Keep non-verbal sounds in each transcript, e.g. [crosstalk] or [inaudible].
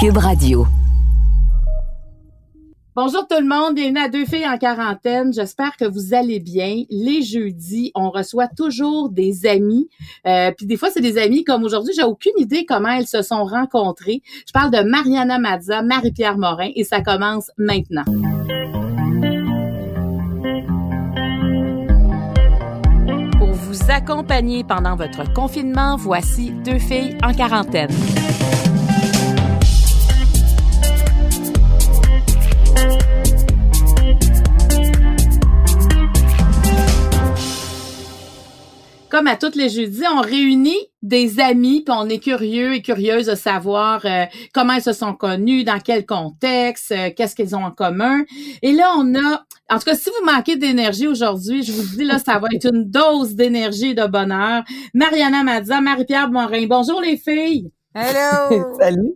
Cube Radio. Bonjour tout le monde, bienvenue à Deux filles en quarantaine. J'espère que vous allez bien. Les jeudis, on reçoit toujours des amis. Euh, puis des fois, c'est des amis comme aujourd'hui. J'ai aucune idée comment elles se sont rencontrées. Je parle de Mariana Mazza, Marie-Pierre Morin, et ça commence maintenant. Pour vous accompagner pendant votre confinement, voici Deux filles en quarantaine. Comme à tous les jeudis, on réunit des amis, puis on est curieux et curieuse de savoir euh, comment ils se sont connus, dans quel contexte, euh, qu'est-ce qu'ils ont en commun. Et là, on a, en tout cas, si vous manquez d'énergie aujourd'hui, je vous dis là, ça va être une dose d'énergie et de bonheur. Mariana Mazza, Marie-Pierre Morin. Bonjour les filles. Hello. [laughs] Salut.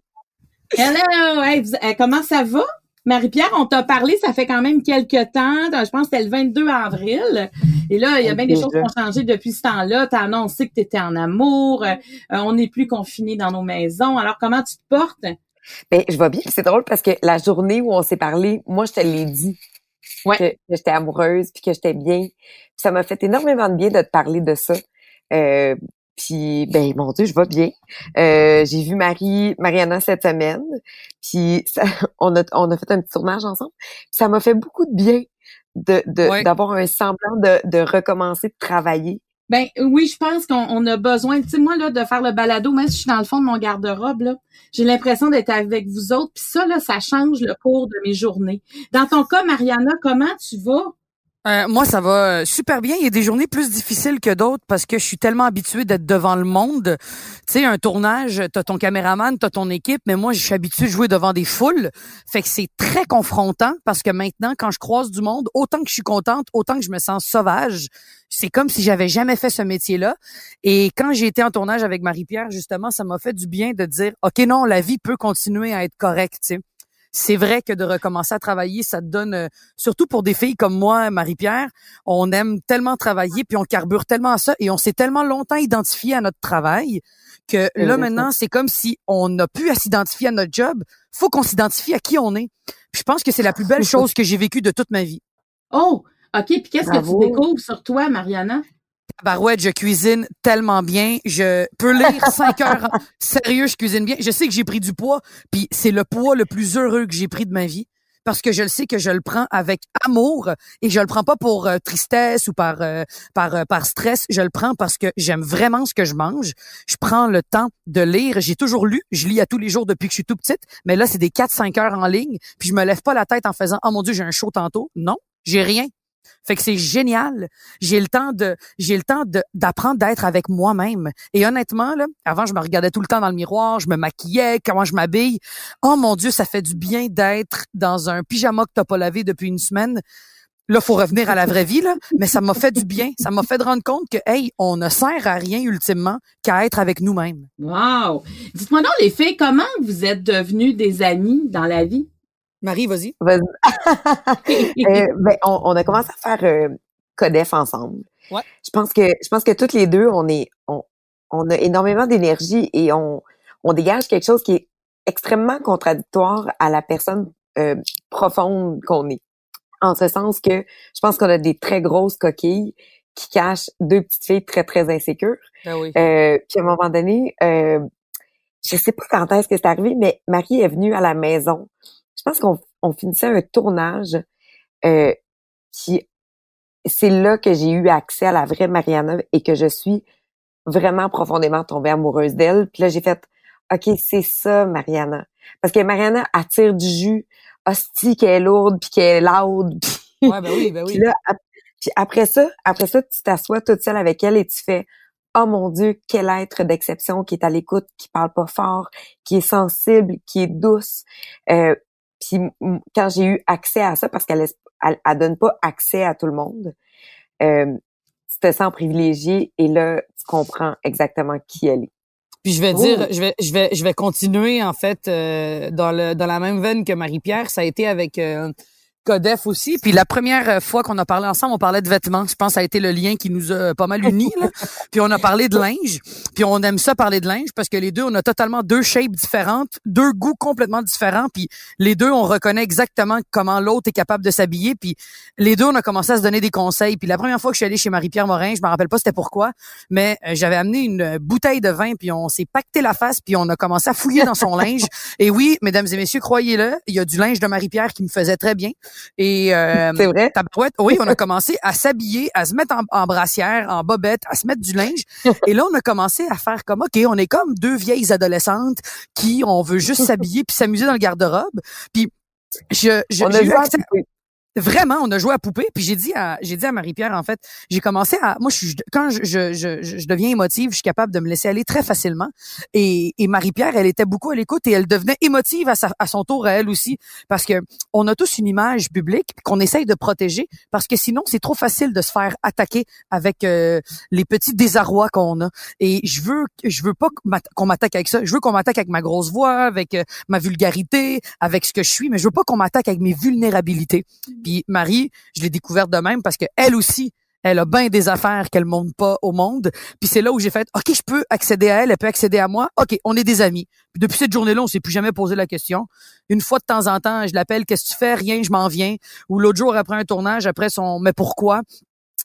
Hello. Hey, euh, comment ça va? Marie-Pierre, on t'a parlé, ça fait quand même quelques temps. Je pense que c'était le 22 avril. Et là, il y a bien des choses qui ont changé depuis ce temps-là. Tu as annoncé que tu étais en amour. Euh, on n'est plus confinés dans nos maisons. Alors, comment tu te portes? Ben, je vais bien. C'est drôle parce que la journée où on s'est parlé, moi, je te l'ai dit. Ouais. Que, j'étais amoureuse puis que j'étais bien. ça m'a fait énormément de bien de te parler de ça. Euh, puis ben mon Dieu, je vais bien. Euh, j'ai vu Marie, Mariana cette semaine. Puis [laughs] on a on a fait un petit tournage ensemble. ça m'a fait beaucoup de bien de d'avoir un semblant de, de recommencer de travailler. Ben oui, je pense qu'on a besoin, tu sais, moi, là, de faire le balado, même si je suis dans le fond de mon garde-robe, là, j'ai l'impression d'être avec vous autres. Puis ça, là, ça change le cours de mes journées. Dans ton cas, Mariana, comment tu vas? Euh, moi, ça va euh, super bien. Il y a des journées plus difficiles que d'autres parce que je suis tellement habituée d'être devant le monde. Tu sais, un tournage, t'as ton caméraman, t'as ton équipe, mais moi, je suis habituée de jouer devant des foules. Fait que c'est très confrontant parce que maintenant, quand je croise du monde, autant que je suis contente, autant que je me sens sauvage. C'est comme si j'avais jamais fait ce métier-là. Et quand j'ai été en tournage avec Marie-Pierre, justement, ça m'a fait du bien de dire, OK, non, la vie peut continuer à être correcte, tu c'est vrai que de recommencer à travailler, ça te donne, euh, surtout pour des filles comme moi, Marie-Pierre, on aime tellement travailler, puis on carbure tellement à ça, et on s'est tellement longtemps identifié à notre travail que là maintenant, c'est comme si on n'a plus à s'identifier à notre job, faut qu'on s'identifie à qui on est. je pense que c'est la plus belle [laughs] chose que j'ai vécue de toute ma vie. Oh, OK. Puis qu'est-ce que tu découvres sur toi, Mariana? Barouette, je cuisine tellement bien. Je peux lire [laughs] cinq heures. Sérieux, je cuisine bien. Je sais que j'ai pris du poids, puis c'est le poids le plus heureux que j'ai pris de ma vie parce que je le sais que je le prends avec amour et je le prends pas pour euh, tristesse ou par euh, par euh, par stress, je le prends parce que j'aime vraiment ce que je mange. Je prends le temps de lire, j'ai toujours lu, je lis à tous les jours depuis que je suis tout petite, mais là c'est des 4 5 heures en ligne, puis je me lève pas la tête en faisant "Oh mon dieu, j'ai un show tantôt." Non, j'ai rien. Fait que c'est génial. J'ai le temps de, j'ai le temps d'apprendre d'être avec moi-même. Et honnêtement, là, avant, je me regardais tout le temps dans le miroir, je me maquillais, comment je m'habille. Oh mon Dieu, ça fait du bien d'être dans un pyjama que t'as pas lavé depuis une semaine. Là, faut revenir à la vraie vie, là. Mais ça m'a fait du bien. Ça m'a fait de rendre compte que, hey, on ne sert à rien ultimement qu'à être avec nous-mêmes. Wow! Dites-moi donc, les filles, comment vous êtes devenues des amies dans la vie? Marie, vas-y. Vas [laughs] euh, ben, on, a commencé à faire euh, Codef ensemble. Ouais. Je pense que je pense que toutes les deux, on est on, on a énormément d'énergie et on, on dégage quelque chose qui est extrêmement contradictoire à la personne euh, profonde qu'on est. En ce sens que je pense qu'on a des très grosses coquilles qui cachent deux petites filles très, très insécures. Ben oui. euh, puis à un moment donné, euh, je sais pas quand est-ce que c'est arrivé, mais Marie est venue à la maison je pense qu'on on finissait un tournage euh, qui c'est là que j'ai eu accès à la vraie Mariana et que je suis vraiment profondément tombée amoureuse d'elle. Puis là, j'ai fait OK, c'est ça, Mariana. Parce que Mariana attire du jus, hostie qu'elle est lourde, puis qu'elle est loud. [laughs] ouais, ben oui, ben oui. Puis, après ça, après ça, tu t'assois toute seule avec elle et tu fais Oh mon Dieu, quel être d'exception qui est à l'écoute, qui parle pas fort, qui est sensible, qui est douce. Euh, puis quand j'ai eu accès à ça, parce qu'elle elle, donne pas accès à tout le monde, euh, tu te sens privilégié et là, tu comprends exactement qui elle est. Puis je vais dire, oh. je vais, je vais, je vais continuer en fait euh, dans le dans la même veine que Marie-Pierre. Ça a été avec euh, Codef aussi. Puis la première euh, fois qu'on a parlé ensemble, on parlait de vêtements. Je pense que ça a été le lien qui nous a pas mal unis. Là. [laughs] puis on a parlé de linge. Puis on aime ça parler de linge parce que les deux, on a totalement deux shapes différentes, deux goûts complètement différents. Puis les deux, on reconnaît exactement comment l'autre est capable de s'habiller. Puis les deux, on a commencé à se donner des conseils. Puis la première fois que je suis allée chez Marie-Pierre Morin, je me rappelle pas c'était pourquoi, mais euh, j'avais amené une bouteille de vin. Puis on s'est pacté la face. Puis on a commencé à fouiller dans son [laughs] linge. Et oui, mesdames et messieurs, croyez-le, il y a du linge de Marie-Pierre qui me faisait très bien. Et euh, c'est vrai? oui, on a commencé à s'habiller, à se mettre en, brassière, en bobette, à se mettre du linge. [laughs] Et là, on a commencé à faire comme ok, on est comme deux vieilles adolescentes qui on veut juste s'habiller puis s'amuser dans le garde-robe. Puis je, je, Vraiment, on a joué à poupée, puis j'ai dit à j'ai dit à Marie-Pierre en fait, j'ai commencé à moi je quand je, je, je, je, deviens émotive, je suis capable de me laisser aller très facilement. Et, et Marie-Pierre, elle était beaucoup à l'écoute et elle devenait émotive à, sa, à son tour à elle aussi parce que on a tous une image publique qu'on essaye de protéger parce que sinon c'est trop facile de se faire attaquer avec euh, les petits désarrois qu'on a. Et je veux je veux pas qu'on m'attaque avec ça, je veux qu'on m'attaque avec ma grosse voix, avec euh, ma vulgarité, avec ce que je suis, mais je veux pas qu'on m'attaque avec mes vulnérabilités. Puis Marie, je l'ai découverte de même parce que elle aussi, elle a bien des affaires qu'elle montre pas au monde. Puis c'est là où j'ai fait, OK, je peux accéder à elle, elle peut accéder à moi. OK, on est des amis. Puis depuis cette journée-là, on s'est plus jamais posé la question. Une fois de temps en temps, je l'appelle, qu'est-ce que tu fais? Rien, je m'en viens. Ou l'autre jour, après un tournage, après son, mais pourquoi?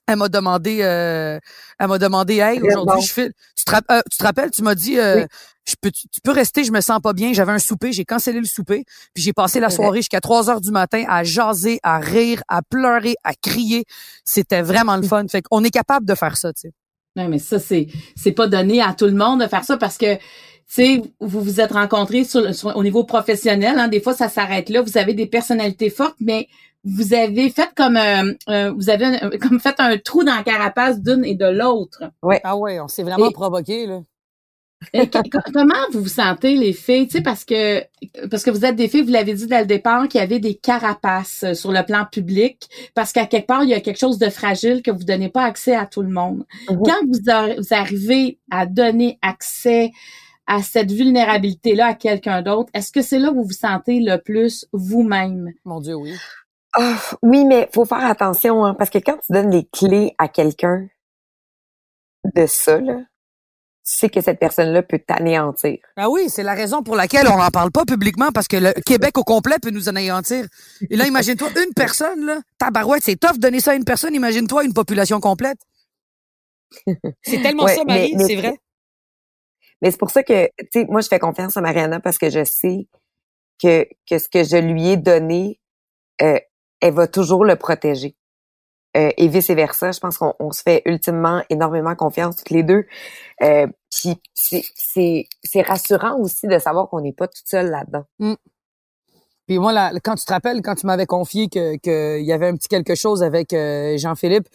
Elle m'a demandé, euh, elle m'a demandé, hey, aujourd'hui, je fais, tu te, euh, tu te rappelles, tu m'as dit, euh, je peux, tu, peux rester, je me sens pas bien. J'avais un souper, j'ai cancellé le souper, puis j'ai passé la soirée jusqu'à 3 heures du matin à jaser, à rire, à pleurer, à crier. C'était vraiment le [laughs] fun. Fait qu'on est capable de faire ça, tu sais. Non, mais ça, c'est, c'est pas donné à tout le monde de faire ça parce que, tu sais, vous vous êtes rencontrés sur, au niveau professionnel. Hein, des fois, ça s'arrête là. Vous avez des personnalités fortes, mais vous avez fait comme euh, euh, vous avez comme fait un trou dans la carapace d'une et de l'autre. Ouais. Ah ouais, on s'est vraiment provoqué là. [laughs] comment vous vous sentez les filles, tu sais parce que parce que vous êtes des filles, vous l'avez dit dès le départ qu'il y avait des carapaces euh, sur le plan public parce qu'à quelque part il y a quelque chose de fragile que vous donnez pas accès à tout le monde. Mm-hmm. Quand vous, vous arrivez à donner accès à cette vulnérabilité-là à quelqu'un d'autre, est-ce que c'est là où vous vous sentez le plus vous-même? Mon Dieu, oui. Ah, oui, mais faut faire attention, hein, parce que quand tu donnes les clés à quelqu'un de ça, là, tu sais que cette personne-là peut t'anéantir. Ah oui, c'est la raison pour laquelle on n'en parle pas publiquement, parce que le Québec au complet peut nous anéantir. Et là, imagine-toi une personne, là, tabarouette, c'est tough de donner ça à une personne, imagine-toi une population complète. C'est tellement ça, Marie, c'est vrai. Mais c'est pour ça que, tu sais, moi, je fais confiance à Mariana parce que je sais que, que ce que je lui ai donné, euh, elle va toujours le protéger. Euh, et vice versa, je pense qu'on se fait ultimement énormément confiance toutes les deux. Euh, puis c'est rassurant aussi de savoir qu'on n'est pas toute seule là-dedans. Mm. Puis moi, là, quand tu te rappelles, quand tu m'avais confié que qu'il y avait un petit quelque chose avec euh, Jean-Philippe,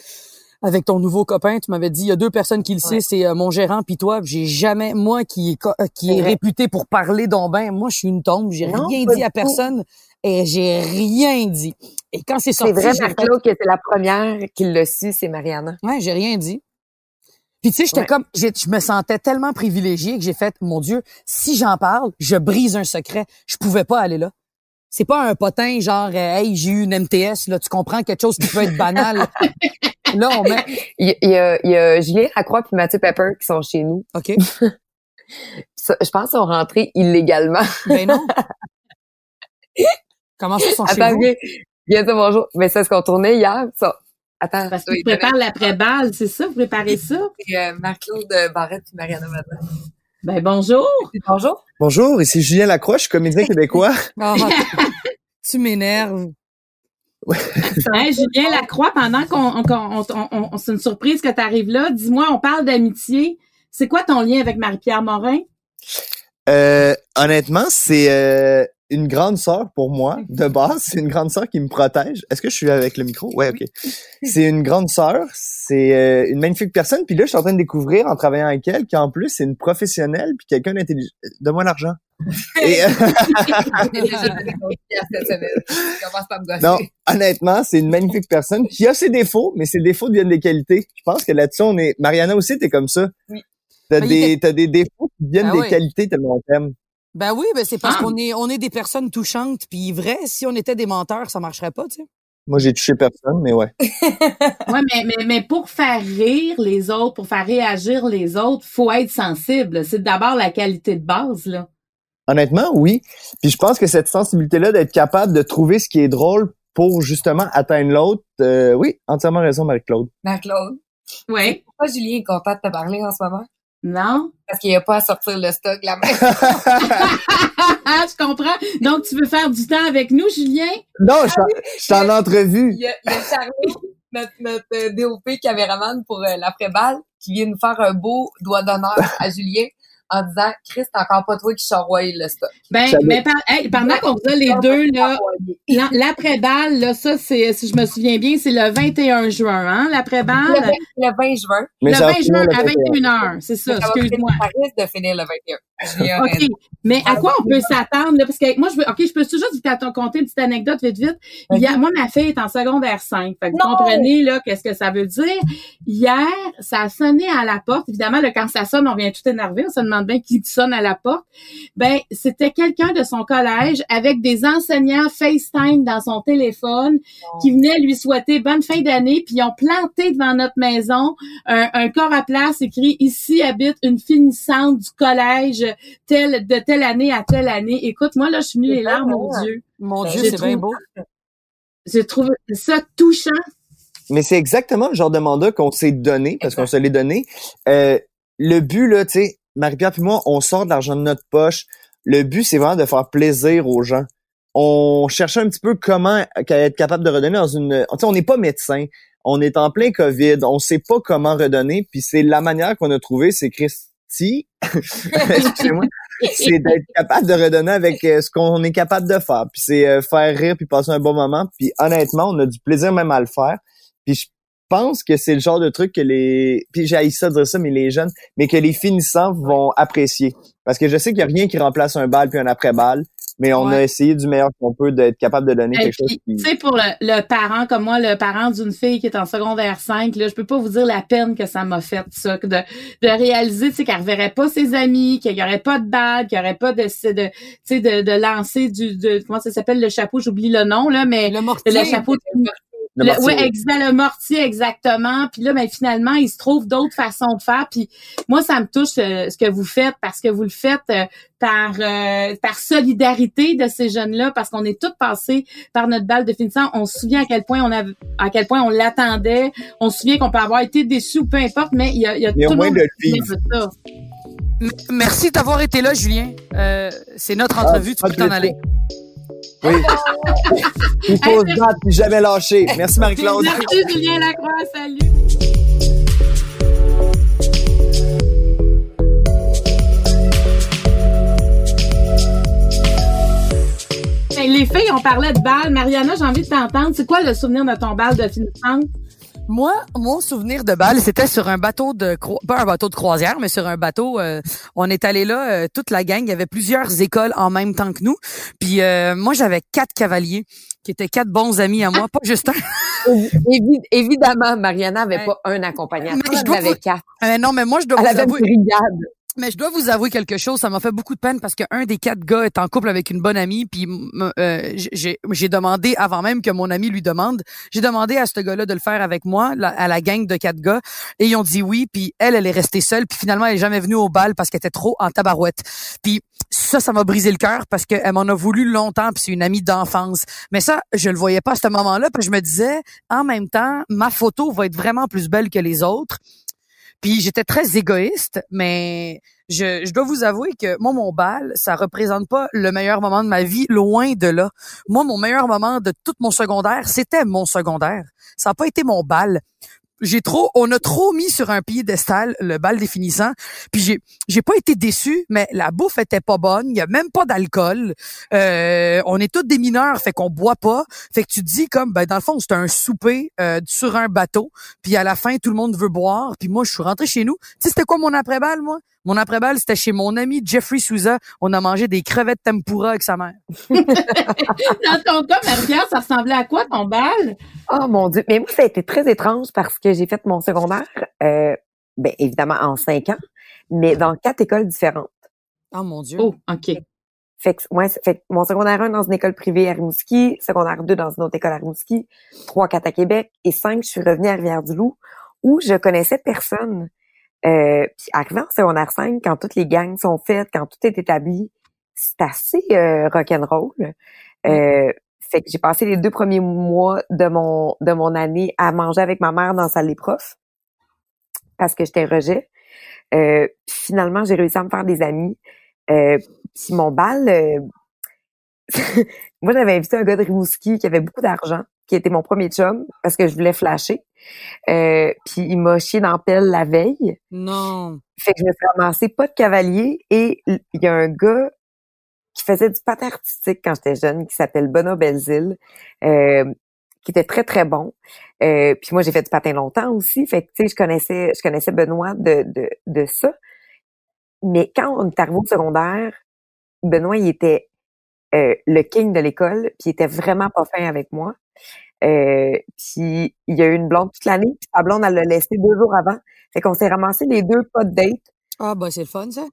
avec ton nouveau copain, tu m'avais dit il y a deux personnes qui le savent, c'est euh, mon gérant puis toi. J'ai jamais moi qui est euh, qui est, réputé pour parler ben, moi je suis une tombe, j'ai rien dit à personne et j'ai rien dit. Et quand c'est sorti, c'est vrai Marc-Claude que c'est la première qui le su, c'est Mariana. Ouais, j'ai rien dit. Puis tu sais, j'étais comme, je me sentais tellement privilégiée que j'ai fait, mon Dieu, si j'en parle, je brise un secret. Je pouvais pas aller là. C'est pas un potin genre, euh, hey, j'ai eu une MTS, là, tu comprends quelque chose qui peut être banal. [laughs] là, on met. Il y, a, il y a Julien Lacroix puis Mathieu Pepper qui sont chez nous. OK. [laughs] je pense qu'ils sont rentrés illégalement. ben non. [laughs] Comment ça, sont chez vous? Viens, viens bonjour. Mais c'est ce qu'on tournait hier. Ça, Attends. Parce qu'ils préparent l'après-balle, c'est ça? Vous préparez ça? Euh, Marc-Claude Barrette et Mariana Madeleine. Ben, bonjour. Bonjour. Bonjour, ici Julien Lacroix, je suis comédien québécois. [laughs] Oh, [laughs] tu m'énerves. hey, Julien Lacroix, pendant qu'on, on, c'est une surprise que tu arrives là, dis-moi, on parle d'amitié. C'est quoi ton lien avec Marie-Pierre Morin? Euh, honnêtement, c'est euh, une grande sœur pour moi, de base. C'est une grande sœur qui me protège. Est-ce que je suis avec le micro? Ouais, OK. C'est une grande sœur. C'est euh, une magnifique personne. Puis là, je suis en train de découvrir en travaillant avec elle qu'en plus, c'est une professionnelle puis quelqu'un d'intelligent. Donne-moi l'argent. [laughs] Et, euh, [laughs] non, honnêtement, c'est une magnifique personne qui a ses défauts, mais ses défauts deviennent des qualités. Je pense que là-dessus, on est... Mariana aussi, t'es comme ça. Oui. T'as des, t'as des défauts qui deviennent ah des qualités tellement on t'aime. Ben oui, ben c'est parce Ah. qu'on est, on est des personnes touchantes. Puis vrai, si on était des menteurs, ça marcherait pas, tu sais. Moi, j'ai touché personne, mais ouais. [laughs] Ouais, mais, mais, mais pour faire rire les autres, pour faire réagir les autres, faut être sensible. C'est d'abord la qualité de base, là. Honnêtement, oui. Puis je pense que cette sensibilité-là d'être capable de trouver ce qui est drôle pour justement atteindre l'autre, euh, oui, entièrement raison, Marie-Claude. Marc-Claude, Oui. pourquoi Julien est content de te parler en ce moment? Non? Parce qu'il n'y a pas à sortir le stock la main. [laughs] je comprends. Donc, tu veux faire du temps avec nous, Julien? non, je suis en- je suis en entrevue. Il y a, il y a Charlie, notre, notre euh, DOP caméraman pour euh, l'après-balle, qui vient nous faire un beau doigt d'honneur à Julien en disant « Chris, c'est encore pas toi qui charroie le stock. Ben, mais par- hey, pendant qu'on vous a les deux, là, l'après-balle, là, ça, c'est, si je me souviens bien, c'est le 21 juin, hein, Le, l'après-balle? 20 le 20 juin. Mais Le ça va 20 finir juin à 21. 21h, c'est ça, Ça, va excuse-moi. ça risque de finir le 21. Julien a OK. Mais à quoi on peut s'attendre, là? Parce que moi, je veux, OK, je peux toujours vous conter une petite anecdote vite, vite. Hier, moi, ma fille est en secondaire 5. Fait que vous comprenez, là, qu'est-ce que ça veut dire. Hier, ça a sonné à la porte. Évidemment, là, quand ça sonne, on vient tout énervé. On se demande bien qui sonne à la porte. Ben, c'était quelqu'un de son collège avec des enseignants FaceTime dans son téléphone qui venaient lui souhaiter bonne fin d'année, puis ils ont planté devant notre maison un, un corps à place écrit ici habite une finissante du collège telle de telle année à telle année. Écoute, moi là, je suis venue les larmes aux yeux. Mon Dieu, c'est bien beau. J'ai trouvé ça touchant. Mais c'est exactement le genre de mandat qu'on s'est donné, parce qu'on se l'est donné. Euh, le but, là, tu sais, Marie-Pierre et moi, on sort de l'argent de notre poche. Le but, c'est vraiment de faire plaisir aux gens. On cherchait un petit peu comment être capable de redonner dans une... On n'est pas médecin. On est en plein COVID. On sait pas comment redonner. Puis c'est la manière qu'on a trouvé, c'est Christy. [laughs] Excusez-moi. c'est d'être capable de redonner avec euh, ce qu'on est capable de faire. Puis c'est euh, faire rire puis passer un bon moment. Puis honnêtement, on a du plaisir même à le faire. Puis pense que c'est le genre de truc que les puis j'ai ça de dire ça mais les jeunes mais que les finissants vont apprécier. Parce que je sais qu'il y a rien qui remplace un bal puis un après bal mais on a essayé du meilleur qu'on peut d'être capable de donner Et quelque chose qui tu sais, pour le, le parent comme moi, le parent d'une fille qui est en secondaire 5, là, je peux pas vous dire la peine que ça m'a fait, ça, que de, de réaliser, tu sais, qu'elle reverrait pas ses amis, qu'il y aurait pas de bague, qu'il y aurait pas de, de, tu sais, de, de lancer du, de, comment ça s'appelle, le chapeau, j'oublie le nom, là, mais Le mortier. le chapeau de le Le- mortier. ouais, exact, le mortier, exactement. Puis là, ben, finalement, il se trouve d'autres façons de faire. Puis moi, ça me touche euh, ce que vous faites parce que vous le faites euh, par euh, par solidarité de ces jeunes-là, parce qu'on est tous passés par notre balle de finissant. On se souvient à quel point on a, à quel point on l'attendait. On se souvient qu'on peut avoir été déçu ou peu importe, mais il y a, il y a Mais au tout le moins monde de qui vivre. de ça. Merci d'avoir été là, Julien. Euh, c'est notre entrevue, tu peux t'en aller. Oui. [laughs] Il faut se battre puis jamais lâcher. Merci Marie-Claude. Merci Julien Lacroix, salut. Les filles, on parlait de bal. Mariana, j'ai envie de t'entendre. C'est quoi le souvenir de ton bal de finissante? Moi, mon souvenir de balle, c'était sur un bateau de cro- pas un bateau de croisière, mais sur un bateau. euh, on est allé là, euh, toute la gang. Il y avait plusieurs écoles en même temps que nous. Puis euh, moi, j'avais quatre cavaliers qui étaient quatre bons amis à moi, pas juste un. [laughs] Évi- évidemment, Mariana avait Ouais. pas un accompagnateur, Mais je elle avait quatre. Euh, non, mais moi, je dois Elle vous une brigade. Mais je dois vous avouer quelque chose, ça m'a fait beaucoup de peine parce qu'un des quatre gars est en couple avec une bonne amie, puis euh, j'ai demandé avant même que mon ami lui demande, j'ai demandé à ce gars-là de le faire avec moi, à la gang de quatre gars, et ils ont dit oui, puis elle, elle est restée seule, puis finalement elle est jamais venue au bal parce qu'elle était trop en tabarouette. Puis ça, ça m'a brisé le cœur parce qu'elle m'en a voulu longtemps, puis c'est une amie d'enfance. Mais ça, je le voyais pas à ce moment-là, puis je me disais, en même temps, ma photo va être vraiment plus belle que les autres. Puis j'étais très égoïste, mais je, je dois vous avouer que moi, mon bal, ça représente pas le meilleur moment de ma vie, loin de là. Moi, mon meilleur moment de tout mon secondaire, c'était mon secondaire. Ça n'a pas été mon bal. J'ai trop, on a trop mis sur un piédestal le bal définissant. Puis j'ai, j'ai pas été déçu, mais la bouffe était pas bonne. Il y a même pas d'alcool. Euh, on est tous des mineurs, fait qu'on boit pas. Fait que tu dis comme, ben dans le fond, c'est un souper euh, sur un bateau. Puis à la fin, tout le monde veut boire. Puis moi, je suis rentré chez nous. Tu sais, c'était quoi mon après-balle, moi? Mon après-balle, c'était chez mon ami Jeffrey Souza. On a mangé des crevettes tempura avec sa mère. [laughs] Dans ton cas, Marie-Pierre, ça ressemblait à quoi ton bal? Oh mon Dieu. Mais moi, ça a été très étrange parce que j'ai fait mon secondaire, euh, ben, évidemment en cinq ans, mais dans quatre écoles différentes. Oh mon Dieu. Oh, OK. Fait que, ouais, fait que mon secondaire 1 dans une école privée à Rimouski, secondaire 2 dans une autre école à Rimouski, 3, 4 à Québec, et 5, je suis revenue à Rivière-du-Loup, où je connaissais personne. Euh, puis arrivé en secondaire 5, quand toutes les gangs sont faites, quand tout est établi, c'est assez euh, rock'n'roll. Euh, fait que j'ai passé les deux premiers mois de mon de mon année à manger avec ma mère dans la salle des profs parce que j'étais rejet. Euh, puis finalement, j'ai réussi à me faire des amis. Euh, puis mon bal, euh, [laughs] moi j'avais invité un gars de Rimouski qui avait beaucoup d'argent, qui était mon premier chum parce que je voulais flasher. Euh, puis il m'a chié dans la pelle la veille. Non. Fait que je me suis ramassée pas de cavalier et il y a un gars qui faisait du patin artistique quand j'étais jeune, qui s'appelle Benoît Belzile, euh, qui était très très bon. Euh, puis moi j'ai fait du patin longtemps aussi, fait que tu sais je connaissais je connaissais Benoît de de de ça. Mais quand on est arrivé au secondaire, Benoît il était euh, le king de l'école, puis il était vraiment pas fin avec moi. Euh, puis il y a eu une blonde toute l'année, puis sa blonde elle l'a laissé deux jours avant. Fait qu'on s'est ramassé les deux pas de date Ah, bah, c'est le fun, ça.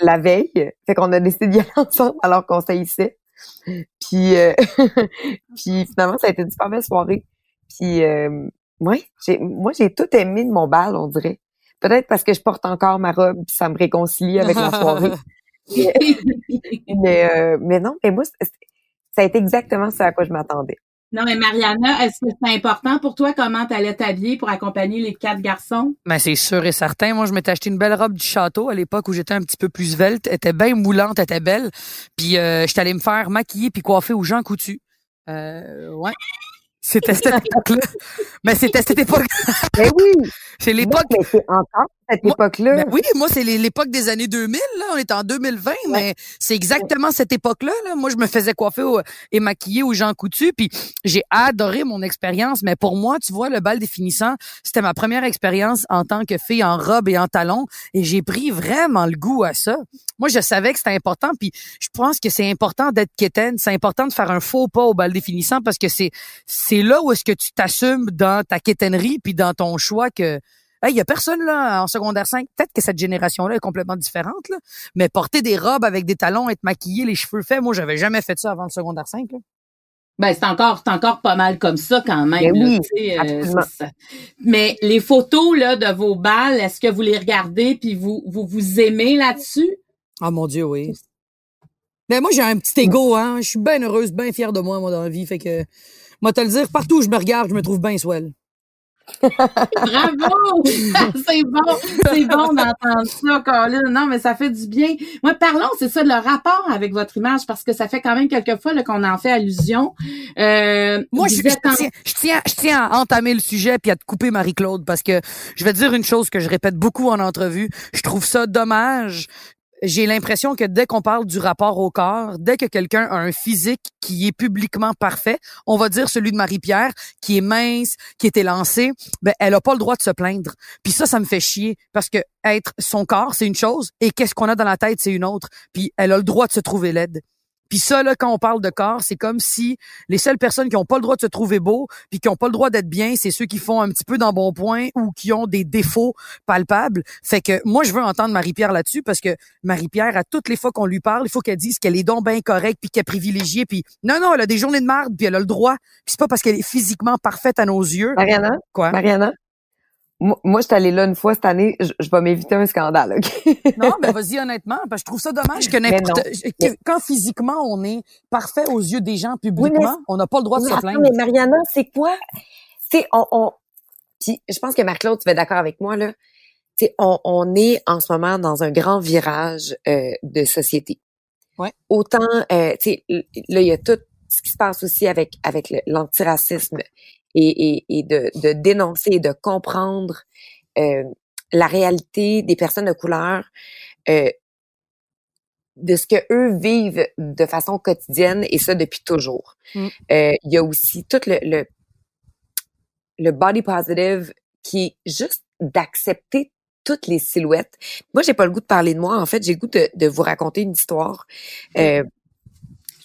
la veille. Fait qu'on a décidé d'y aller [laughs] ensemble alors qu'on s'haïssait. Puis, euh, [laughs] puis finalement, ça a été une super belle soirée. Puis, euh, ouais, j'ai, moi, j'ai tout aimé de mon bal, on dirait. Peut-être parce que je porte encore ma robe, puis ça me réconcilie avec la soirée. [laughs] mais, [laughs] mais, euh, mais non, mais moi, c'est- ça a été exactement ce à quoi je m'attendais. Non, mais Mariana, est-ce que c'est important pour toi? Comment tu allais t'habiller pour accompagner les quatre garçons? Ben, c'est sûr et certain. Moi, je m'étais acheté une belle robe du château à l'époque où j'étais un petit peu plus svelte. Elle était bien moulante, elle était belle. Puis, euh, j'étais allé me faire maquiller puis coiffer aux gens coutus. Euh, ouais. C'était cette [laughs] époque-là. Mais c'était cette époque. Mais oui! C'est l'époque. mais c'est encore cette époque-là. Ben oui, moi, c'est l'é- l'époque des années 2000, là. On est en 2020, mais c'est exactement cette époque-là, là. Moi, je me faisais coiffer au- et maquiller aux gens coutus, puis j'ai adoré mon expérience. Mais pour moi, tu vois, le bal définissant, c'était ma première expérience en tant que fille en robe et en talons, et j'ai pris vraiment le goût à ça. Moi, je savais que c'était important, puis je pense que c'est important d'être quétaine. C'est important de faire un faux pas au bal définissant parce que c'est c'est là où est-ce que tu t'assumes dans ta quétainerie puis dans ton choix que il y a personne là en secondaire 5. Peut-être que cette génération-là est complètement différente, là. mais porter des robes avec des talons, être maquillé, les cheveux faits, moi, j'avais jamais fait ça avant le secondaire 5. Là. Ben, c'est encore, c'est encore pas mal comme ça quand même. Ben là, oui, euh, ça. Mais les photos là de vos balles, est-ce que vous les regardez puis vous vous, vous aimez là-dessus? Ah mon Dieu, oui. Mais moi, j'ai un petit ego, hein. Je suis bien heureuse, bien fière de moi, moi, dans la vie. Fait que, moi, te le dire, partout où je me regarde, je me trouve bien swell. Bravo! [laughs] c'est bon, c'est bon d'entendre ça, Colin. Non, mais ça fait du bien. Moi, parlons, c'est ça, le rapport avec votre image, parce que ça fait quand même quelques fois qu'on en fait allusion. Euh, Moi, vous je, je êtes en- tiens, je, tiens, je tiens à entamer le sujet puis à te couper Marie-Claude parce que je vais te dire une chose que je répète beaucoup en entrevue. Je trouve ça dommage. J'ai l'impression que dès qu'on parle du rapport au corps, dès que quelqu'un a un physique qui est publiquement parfait, on va dire celui de Marie-Pierre, qui est mince, qui est élancé, ben elle a pas le droit de se plaindre. Puis ça, ça me fait chier parce que être son corps, c'est une chose et qu'est-ce qu'on a dans la tête, c'est une autre. Puis elle a le droit de se trouver laide. Puis ça, là, quand on parle de corps, c'est comme si les seules personnes qui ont pas le droit de se trouver beau, puis qui ont pas le droit d'être bien, c'est ceux qui font un petit peu d'embonpoint ou qui ont des défauts palpables. Fait que moi, je veux entendre Marie-Pierre là-dessus parce que Marie-Pierre, à toutes les fois qu'on lui parle, il faut qu'elle dise qu'elle est donc bien correcte, puis qu'elle est privilégiée, puis non, non, elle a des journées de marde, puis elle a le droit. Puis c'est pas parce qu'elle est physiquement parfaite à nos yeux. Mariana? Quoi? Mariana? Moi, moi, je suis allée là une fois cette année. Je, je vais m'éviter un scandale, OK? [laughs] Non, mais [laughs] vas-y honnêtement, parce que je trouve ça dommage que n'importe quand physiquement on est parfait aux yeux des gens publiquement, on n'a pas le droit de se attends, plaindre. mais Mariana, c'est quoi? Tu sais, on, on... Puis, je pense que Marc-Claude, tu vas être d'accord avec moi, là. Tu sais, on, on est en ce moment dans un grand virage euh, de société. Ouais. Autant, euh, tu sais, là, il y a tout ce qui se passe aussi avec, avec l'antiracisme et, et, et de, de dénoncer et de comprendre euh, la réalité des personnes de couleur, euh, de ce que eux vivent de façon quotidienne et ça depuis toujours. Mm. Euh, Il y a aussi tout le, le le body positive qui est juste d'accepter toutes les silhouettes. Moi, j'ai pas le goût de parler de moi. En fait, j'ai le goût de, de vous raconter une histoire. Euh,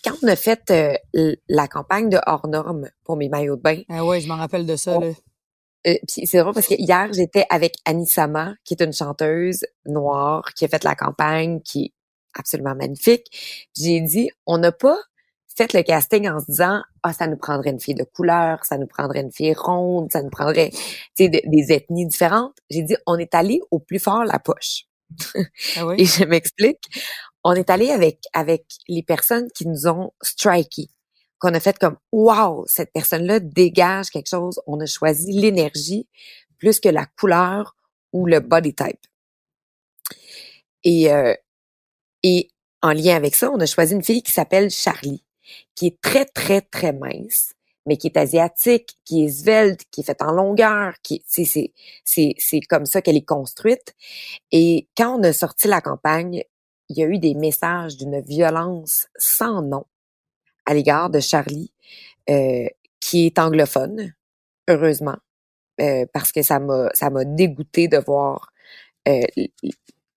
quand on a fait euh, la campagne de hors normes pour mes maillots de bain, Ah ouais, je m'en rappelle de ça. Là. euh, c'est drôle parce que hier, j'étais avec Annie Sama, qui est une chanteuse noire, qui a fait la campagne, qui absolument magnifique. J'ai dit, on n'a pas fait le casting en se disant, ah, ça nous prendrait une fille de couleur, ça nous prendrait une fille ronde, ça nous prendrait, tu sais, des ethnies différentes. J'ai dit, on est allé au plus fort la poche. Ah oui? [laughs] Et je m'explique. On est allé avec, avec les personnes qui nous ont striké. Qu'on a fait comme, wow, cette personne-là dégage quelque chose. On a choisi l'énergie plus que la couleur ou le body type. Et, euh, et en lien avec ça, on a choisi une fille qui s'appelle Charlie, qui est très, très, très mince, mais qui est asiatique, qui est svelte, qui est faite en longueur, qui c'est c'est c'est comme ça qu'elle est construite. Et quand on a sorti la campagne, il y a eu des messages d'une violence sans nom à l'égard de Charlie, euh, qui est anglophone, heureusement, euh, parce que ça m'a ça m'a dégoûté de voir euh,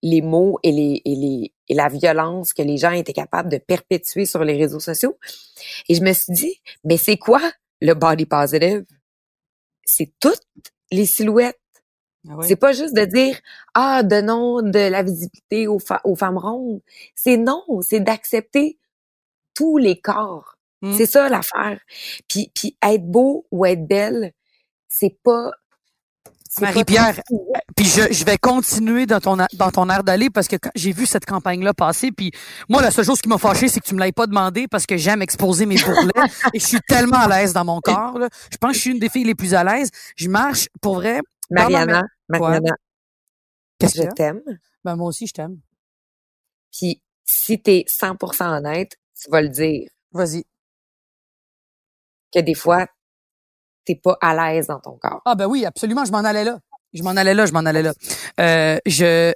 les mots et les, et les et la violence que les gens étaient capables de perpétuer sur les réseaux sociaux. Et je me suis dit, mais c'est quoi le body positive? C'est toutes les silhouettes. Ah oui? C'est pas juste de dire ah donnons de la visibilité aux, aux femmes rondes. C'est non, c'est d'accepter tous les corps. Mm. C'est ça l'affaire. Puis puis être beau ou être belle, c'est pas Marie-Pierre, tant- Puis je, je vais continuer dans ton dans ton air d'aller parce que j'ai vu cette campagne-là passer, puis moi la seule chose qui m'a fâché, c'est que tu me l'aies pas demandé parce que j'aime exposer mes bourrelets et je suis [laughs] tellement à l'aise dans mon corps. là. Je pense que je suis une des filles les plus à l'aise. Je marche pour vrai. Mariana, ma- Mariana, y je t'aime. Ben moi aussi je t'aime. Puis si t'es 100% honnête, tu vas le dire Vas-y. que des fois t'es pas à l'aise dans ton corps. Ah ben oui, absolument, je m'en allais là. Je m'en allais là, je m'en allais là. Euh, je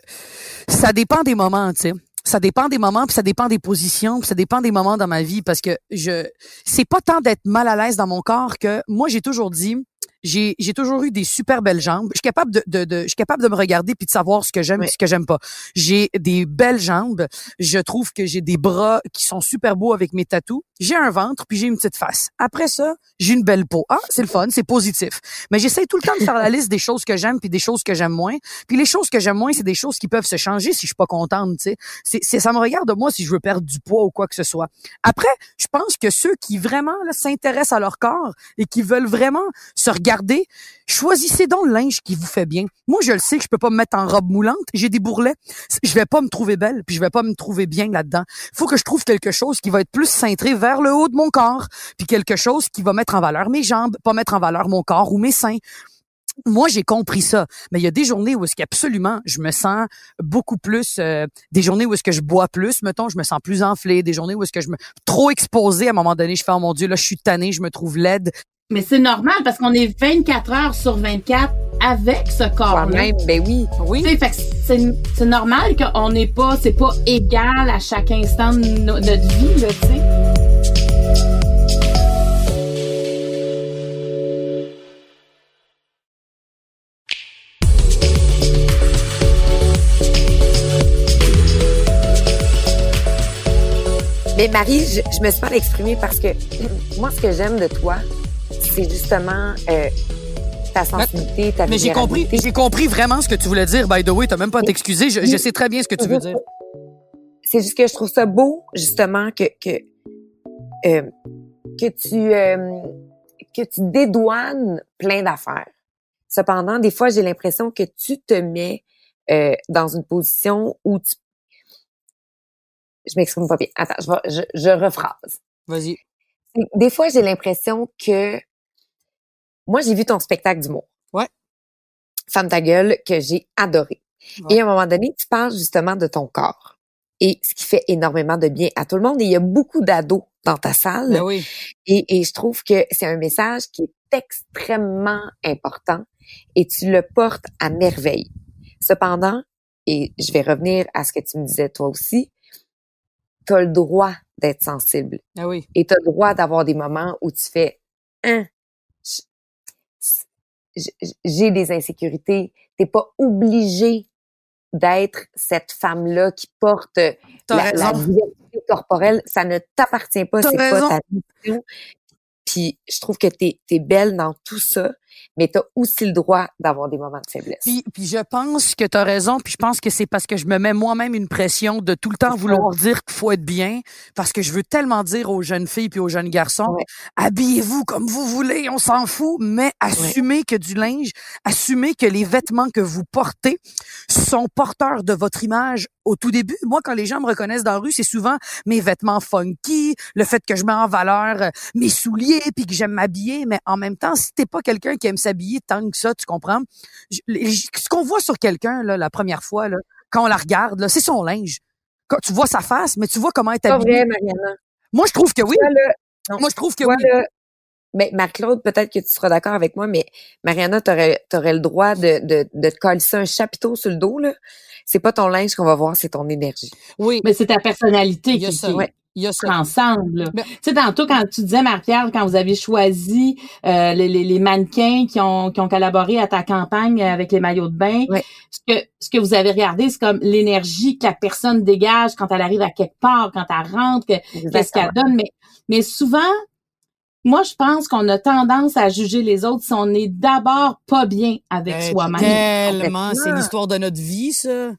ça dépend des moments, tu sais. Ça dépend des moments, puis ça dépend des positions, puis ça dépend des moments dans ma vie parce que je c'est pas tant d'être mal à l'aise dans mon corps que moi j'ai toujours dit j'ai j'ai toujours eu des super belles jambes. Je suis capable de, de, de je suis capable de me regarder puis de savoir ce que j'aime et ce que j'aime pas. J'ai des belles jambes. Je trouve que j'ai des bras qui sont super beaux avec mes tatous. J'ai un ventre puis j'ai une petite face. Après ça, j'ai une belle peau. Ah, c'est le fun, c'est positif. Mais j'essaie tout le temps de faire la [laughs] liste des choses que j'aime puis des choses que j'aime moins. Puis les choses que j'aime moins, c'est des choses qui peuvent se changer si je suis pas contente, tu sais. C'est, ça me regarde moi si je veux perdre du poids ou quoi que ce soit. Après, je pense que ceux qui vraiment s'intéressent à leur corps et qui veulent vraiment se regarder, choisissez donc le linge qui vous fait bien. Moi, je le sais que je peux pas me mettre en robe moulante, j'ai des bourrelets. Je vais pas me trouver belle, puis je vais pas me trouver bien là-dedans. Faut que je trouve quelque chose qui va être plus cintré vers le haut de mon corps, puis quelque chose qui va mettre en valeur mes jambes, pas mettre en valeur mon corps ou mes seins. Moi, j'ai compris ça, mais il y a des journées où est-ce qu'absolument je me sens beaucoup plus, euh, des journées où est-ce que je bois plus, mettons, je me sens plus enflé, des journées où est-ce que je me trop exposé à un moment donné, je fais oh mon dieu, là je suis tannée, je me trouve laide. Mais c'est normal parce qu'on est 24 heures sur 24 avec ce corps-là. Toi-même, ben oui. Oui. C'est normal qu'on n'est pas, c'est pas égal à chaque instant de no- notre vie, là, tu sais. Mais Marie, je, je me suis pas exprimée parce que moi, ce que j'aime de toi, c'est justement euh, ta sensibilité, ta Mais j'ai compris, j'ai compris vraiment ce que tu voulais dire. By the way, t'as même pas à t'excuser. Je, je sais très bien ce que tu veux dire. C'est juste que je trouve ça beau, justement, que que euh, que tu euh, que tu dédouanes plein d'affaires. Cependant, des fois, j'ai l'impression que tu te mets euh, dans une position où tu je m'exprime pas bien. Attends, je, je, je rephrase. Vas-y. Des fois, j'ai l'impression que moi, j'ai vu ton spectacle d'humour. Ouais. Femme ta gueule que j'ai adoré. Ouais. Et à un moment donné, tu parles justement de ton corps. Et ce qui fait énormément de bien à tout le monde. Et il y a beaucoup d'ados dans ta salle. Ben oui. Et, et je trouve que c'est un message qui est extrêmement important et tu le portes à merveille. Cependant, et je vais revenir à ce que tu me disais toi aussi, tu as le droit d'être sensible Ah oui. et tu as le droit d'avoir des moments où tu fais hein, j'ai des insécurités. T'es pas obligé d'être cette femme-là qui porte la, la diversité corporelle. Ça ne t'appartient pas, c'est pas ta mission. Puis je trouve que t'es es belle dans tout ça. Mais tu as aussi le droit d'avoir des moments de faiblesse. Puis, puis je pense que tu as raison, puis je pense que c'est parce que je me mets moi-même une pression de tout le temps vouloir dire qu'il faut être bien, parce que je veux tellement dire aux jeunes filles puis aux jeunes garçons, Ouais. habillez-vous comme vous voulez, on s'en fout, mais assumez que du linge, assumez que les vêtements que vous portez sont porteurs de votre image au tout début. Moi, quand les gens me reconnaissent dans la rue, c'est souvent mes vêtements funky, le fait que je mets en valeur euh, mes souliers, puis que j'aime m'habiller, mais en même temps, si t'es pas quelqu'un qui aime s'habiller tant que ça, tu comprends? Ce qu'on voit sur quelqu'un, là, la première fois, là, quand on la regarde, là, c'est son linge. Quand tu vois sa face, mais tu vois comment elle est pas habillée. vrai, Mariana. Moi, je trouve que oui. Moi, je trouve que oui. mais Marc-Claude, peut-être que tu seras d'accord avec moi, mais Mariana, t'aurais, t'aurais le droit de, de, de te coller un chapiteau sur le dos, là. C'est pas ton linge qu'on va voir, c'est ton énergie. Oui. Mais c'est ta personnalité qui, ça. qui- ouais. Il y a ça. ensemble. Ben- Tu sais, tantôt, quand tu disais, Marie-Pierre, quand vous avez choisi euh, les, les, les mannequins qui ont, qui ont collaboré à ta campagne avec les maillots de bain, ce, que, ce que vous avez regardé, c'est comme l'énergie que la personne dégage quand elle arrive à quelque part, quand elle rentre, que- qu'est-ce qu'elle donne. Mais, mais souvent, moi, je pense qu'on a tendance à juger les autres si on est d'abord pas bien avec Ben, soi-même. Tellement. C'est l'histoire de notre vie, ça.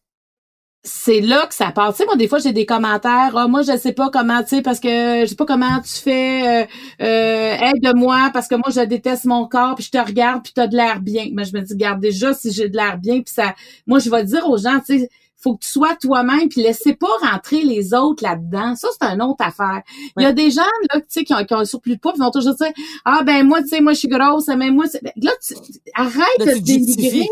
C'est là que ça part. Tu sais, moi, des fois, j'ai des commentaires. Ah, moi, je sais pas comment, tu sais, parce que je sais pas comment tu fais. Euh, euh, aide-moi, parce que moi, je déteste mon corps, puis je te regarde, puis t'as de l'air bien. Mais je me dis, regarde déjà si j'ai de l'air bien, puis ça. Moi, je vais dire aux gens, tu sais, faut que tu sois toi-même, puis laissez pas rentrer les autres là-dedans. Ça, c'est une autre affaire. Il y a des gens là, tu sais, qui ont, qui ont un surplus de poids, puis vont toujours dire, ah ben moi, tu sais, moi, je suis grosse, mais moi, Ben, là, tu, arrête Là, de tu justifies. dénigrer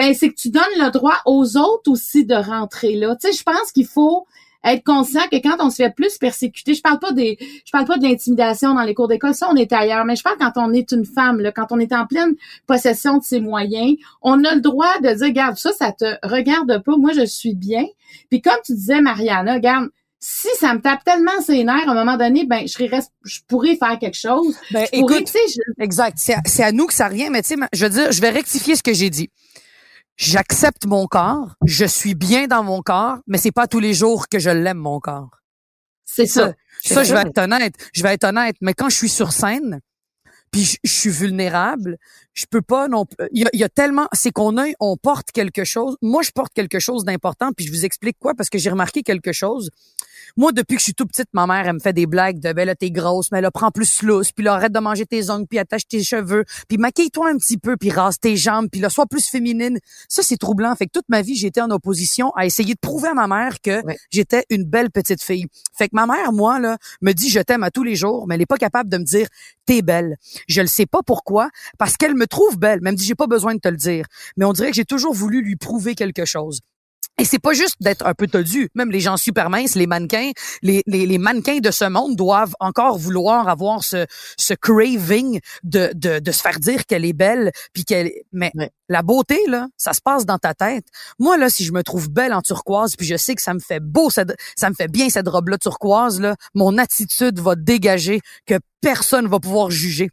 ben c'est que tu donnes le droit aux autres aussi de rentrer là. Tu sais, je pense qu'il faut être conscient que quand on se fait plus persécuter, je parle pas des, je parle pas de l'intimidation dans les cours d'école, ça on est ailleurs, mais je parle quand on est une femme, là, quand on est en pleine possession de ses moyens, on a le droit de dire, regarde, ça, ça te regarde pas, moi je suis bien. Puis comme tu disais, Mariana, regarde, si ça me tape tellement ses nerfs, à un moment donné, ben je, serais, je pourrais faire quelque chose. Ben, Je pourrais, écoute, je- Exact. C'est à, à nous que ça revient, mais tu sais, je veux dire, je vais rectifier ce que j'ai dit. J'accepte mon corps, je suis bien dans mon corps, mais c'est pas tous les jours que je l'aime mon corps. c'est ça. Ça, je vais être honnête. Je vais être honnête. Mais quand je suis sur scène, puis je, je suis vulnérable, je peux pas non plus. Il y a, il y a tellement, c'est qu'on a, on porte quelque chose. Moi, je porte quelque chose d'important, puis je vous explique quoi parce que j'ai remarqué quelque chose. Moi, depuis que je suis tout petite, ma mère, elle me fait des blagues de, ben là, t'es grosse, mais là, prends plus lousse, puis là, arrête de manger tes ongles, puis attache tes cheveux, puis maquille-toi un petit peu, puis rase tes jambes, puis là, sois plus féminine. Ça, c'est troublant. Fait que toute ma vie, été en opposition à essayer de prouver à ma mère que j'étais une belle petite fille. Fait que ma mère, moi, là, me dit je t'aime à tous les jours, mais elle est pas capable de me dire t'es belle. Je le sais pas pourquoi, parce qu'elle me trouve belle. Même dit j'ai pas besoin de te le dire. Mais on dirait que j'ai toujours voulu lui prouver quelque chose. Et c'est pas juste d'être un peu todu. Même les gens super minces, les mannequins, les, les, les mannequins de ce monde doivent encore vouloir avoir ce, ce craving de, de, de se faire dire qu'elle est belle, puis qu'elle. Mais la beauté là, ça se passe dans ta tête. Moi là, si je me trouve belle en turquoise, puis je sais que ça me fait beau, ça, ça me fait bien cette robe là turquoise là, mon attitude va dégager que personne va pouvoir juger.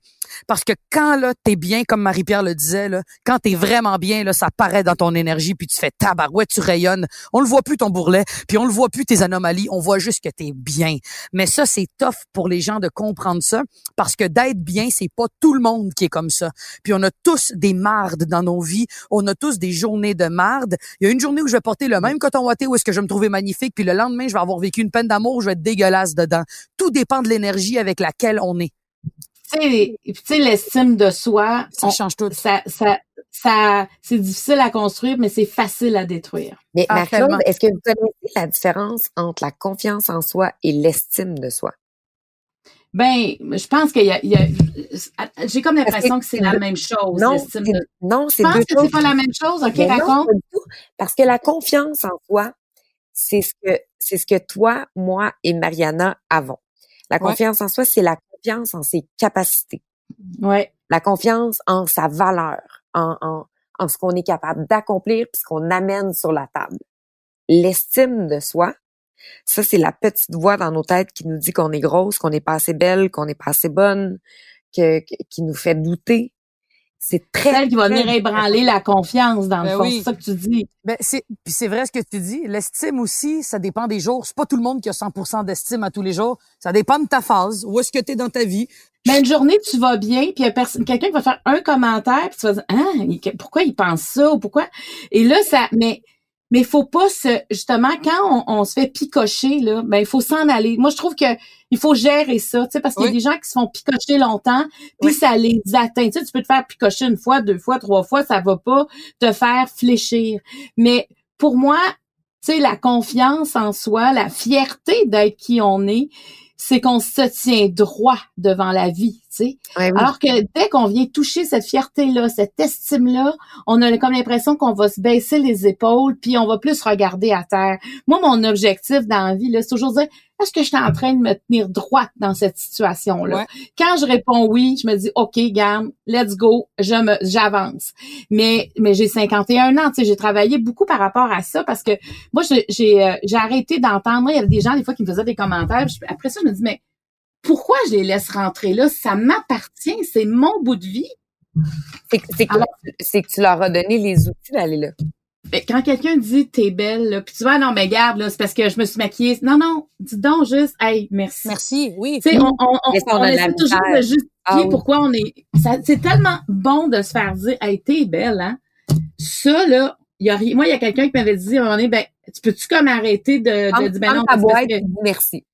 Parce que quand là t'es bien, comme Marie-Pierre le disait là, quand t'es vraiment bien là, ça paraît dans ton énergie, puis tu fais tabarouette, tu rayonnes. On le voit plus ton bourrelet, puis on le voit plus tes anomalies, on voit juste que t'es bien. Mais ça c'est tough pour les gens de comprendre ça, parce que d'être bien, c'est pas tout le monde qui est comme ça. Puis on a tous des mardes dans nos vies, on a tous des journées de marde. Il y a une journée où je vais porter le même coton watté où est-ce que je vais me trouver magnifique, puis le lendemain je vais avoir vécu une peine d'amour, où je vais être dégueulasse dedans. Tout dépend de l'énergie avec laquelle on est. Tu sais, tu sais, l'estime de soi, Ça on- change tout. ça, ça, ça, c'est difficile à construire, mais c'est facile à détruire. Mais Ah, est-ce que vous connaissez la différence entre la confiance en soi et l'estime de soi? Ben, je pense qu'il y a, il y a j'ai comme l'impression que c'est la même chose, Non, c'est- de non, Je c'est pense deux que c'est pas la même chose. OK, Mais raconte. Parce que la confiance en soi, c'est ce que c'est ce que toi, moi et Mariana avons. La Ouais. confiance en soi, c'est la confiance en ses capacités, Ouais. la confiance en sa valeur, en, en, en ce qu'on est capable d'accomplir puis ce qu'on amène sur la table. L'estime de soi, ça c'est la petite voix dans nos têtes qui nous dit qu'on est grosse, qu'on n'est pas assez belle, qu'on n'est pas assez bonne, que, que- qui nous fait douter. C'est très. Celle qui va venir ébranler la confiance, dans le Ben fond. oui. C'est ça que tu dis. Ben, c'est, puis c'est vrai ce que tu dis. L'estime aussi, ça dépend des jours. C'est pas tout le monde qui a 100% d'estime à tous les jours. Ça dépend de ta phase. Où est-ce que tu es dans ta vie? Mais une journée, tu vas bien, puis il y a personne, quelqu'un qui va faire un commentaire, puis tu vas dire, ah, il- pourquoi il pense ça ou pourquoi? Et là, ça, mais, mais faut pas se, justement, quand on, on se fait picocher, là, ben, il faut s'en aller. Moi, je trouve que il faut gérer ça, tu sais, parce qu'il y a des gens qui se font picocher longtemps, puis Oui. ça les atteint. Tu sais, tu peux te faire picocher une fois, deux fois, trois fois, ça va pas te faire fléchir. Mais pour moi, tu sais, la confiance en soi, la fierté d'être qui on est, c'est qu'on se tient droit devant la vie, sais. Ouais, oui. Alors que dès qu'on vient toucher cette fierté-là, cette estime-là, on a comme l'impression qu'on va se baisser les épaules, puis on va plus regarder à terre. Moi, mon objectif dans la vie, c'est toujours de dire, est-ce que je suis en train de me tenir droite dans cette situation-là? Ouais. Quand je réponds oui, je me dis, OK, garde, let's go, je me, j'avance. Mais, mais j'ai 51 ans, tu sais, j'ai travaillé beaucoup par rapport à ça parce que moi, j'ai, j'ai, euh, j'ai arrêté d'entendre. Il y avait des gens, des fois, qui me faisaient des commentaires. puis après ça, je me dis, mais pourquoi je les laisse rentrer là? Ça m'appartient, c'est mon bout de vie. C'est que- tu leur as donné les outils d'aller là. Mais quand quelqu'un dit t'es belle, là, puis tu vas non mais garde là, c'est parce que je me suis maquillée. Non non, dis donc juste hey merci. Merci. Oui. Tu sais, on, on, on, on on essaie toujours de justifier Ah oui. pourquoi on est. C'est tellement bon de se faire dire hey t'es belle hein. Ça là, il y a. Moi il y a quelqu'un qui m'avait dit moment donné ben tu peux-tu comme arrêter de, de dire ben non ta boîte que- merci.